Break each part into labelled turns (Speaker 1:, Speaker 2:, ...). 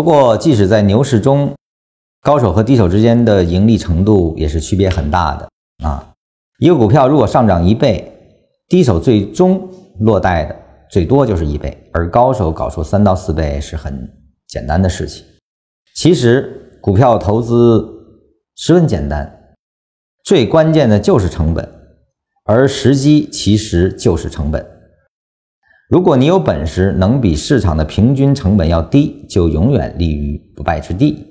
Speaker 1: 不过，即使在牛市中，高手和低手之间的盈利程度也是区别很大的啊。一个股票如果上涨一倍，低手最终落袋的最多就是一倍，而高手搞出三到四倍是很简单的事情。其实股票投资十分简单，最关键的就是成本，而时机其实就是成本。如果你有本事能比市场的平均成本要低，就永远立于不败之地。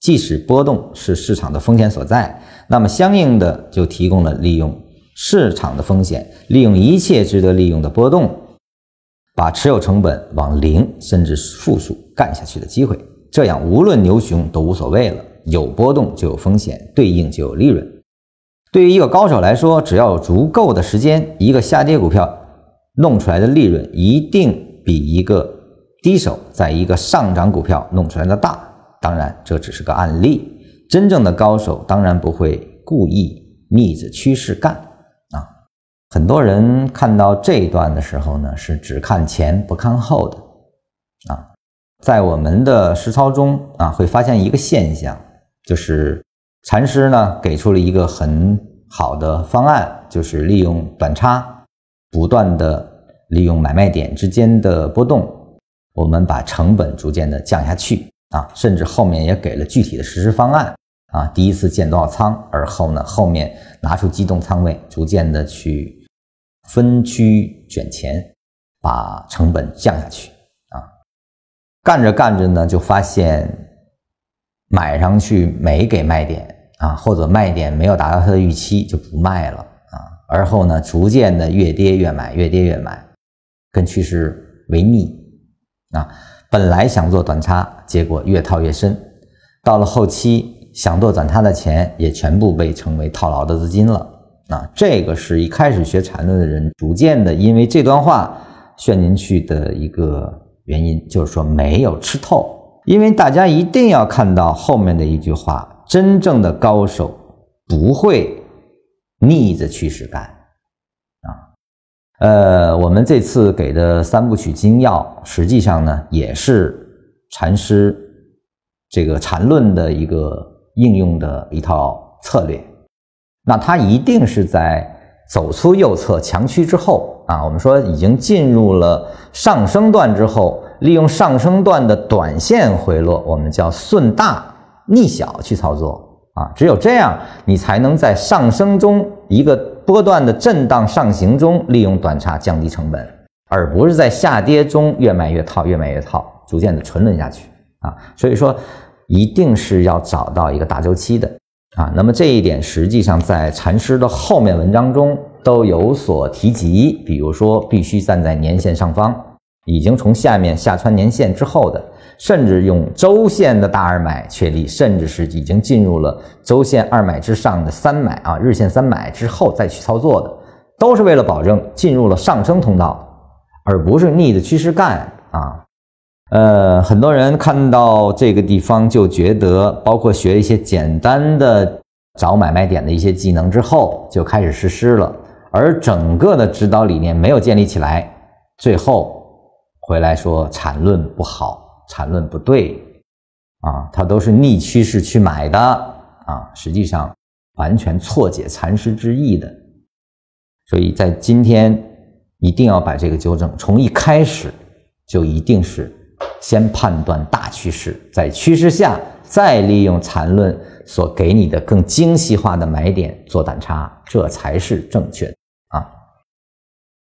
Speaker 1: 即使波动是市场的风险所在，那么相应的就提供了利用市场的风险，利用一切值得利用的波动，把持有成本往零甚至负数干下去的机会。这样无论牛熊都无所谓了。有波动就有风险，对应就有利润。对于一个高手来说，只要有足够的时间，一个下跌股票。弄出来的利润一定比一个低手在一个上涨股票弄出来的大。当然，这只是个案例。真正的高手当然不会故意逆着趋势干啊。很多人看到这一段的时候呢，是只看前不看后的啊。在我们的实操中啊，会发现一个现象，就是禅师呢给出了一个很好的方案，就是利用短差。不断的利用买卖点之间的波动，我们把成本逐渐的降下去啊，甚至后面也给了具体的实施方案啊。第一次建多少仓，而后呢，后面拿出机动仓位，逐渐的去分区卷钱，把成本降下去啊。干着干着呢，就发现买上去没给卖点啊，或者卖点没有达到他的预期，就不卖了。而后呢，逐渐的越跌越买，越跌越买，跟趋势为逆啊。本来想做短差，结果越套越深。到了后期，想做短差的钱也全部被成为套牢的资金了啊。这个是一开始学缠论的人逐渐的因为这段话陷进去的一个原因，就是说没有吃透。因为大家一定要看到后面的一句话：真正的高手不会。逆着趋势干，啊，呃，我们这次给的三部曲精要，实际上呢也是禅师这个禅论的一个应用的一套策略。那它一定是在走出右侧强区之后啊，我们说已经进入了上升段之后，利用上升段的短线回落，我们叫顺大逆小去操作。啊，只有这样，你才能在上升中一个波段的震荡上行中，利用短差降低成本，而不是在下跌中越买越套，越买越套，逐渐的沉沦下去啊。所以说，一定是要找到一个大周期的啊。那么这一点实际上在禅师的后面文章中都有所提及，比如说必须站在年线上方，已经从下面下穿年线之后的。甚至用周线的大二买确立，甚至是已经进入了周线二买之上的三买啊，日线三买之后再去操作的，都是为了保证进入了上升通道，而不是逆的趋势干啊。呃，很多人看到这个地方就觉得，包括学一些简单的找买卖点的一些技能之后，就开始实施了，而整个的指导理念没有建立起来，最后回来说产论不好。缠论不对啊，它都是逆趋势去买的啊，实际上完全错解禅师之意的。所以在今天一定要把这个纠正，从一开始就一定是先判断大趋势，在趋势下再利用缠论所给你的更精细化的买点做短差，这才是正确的。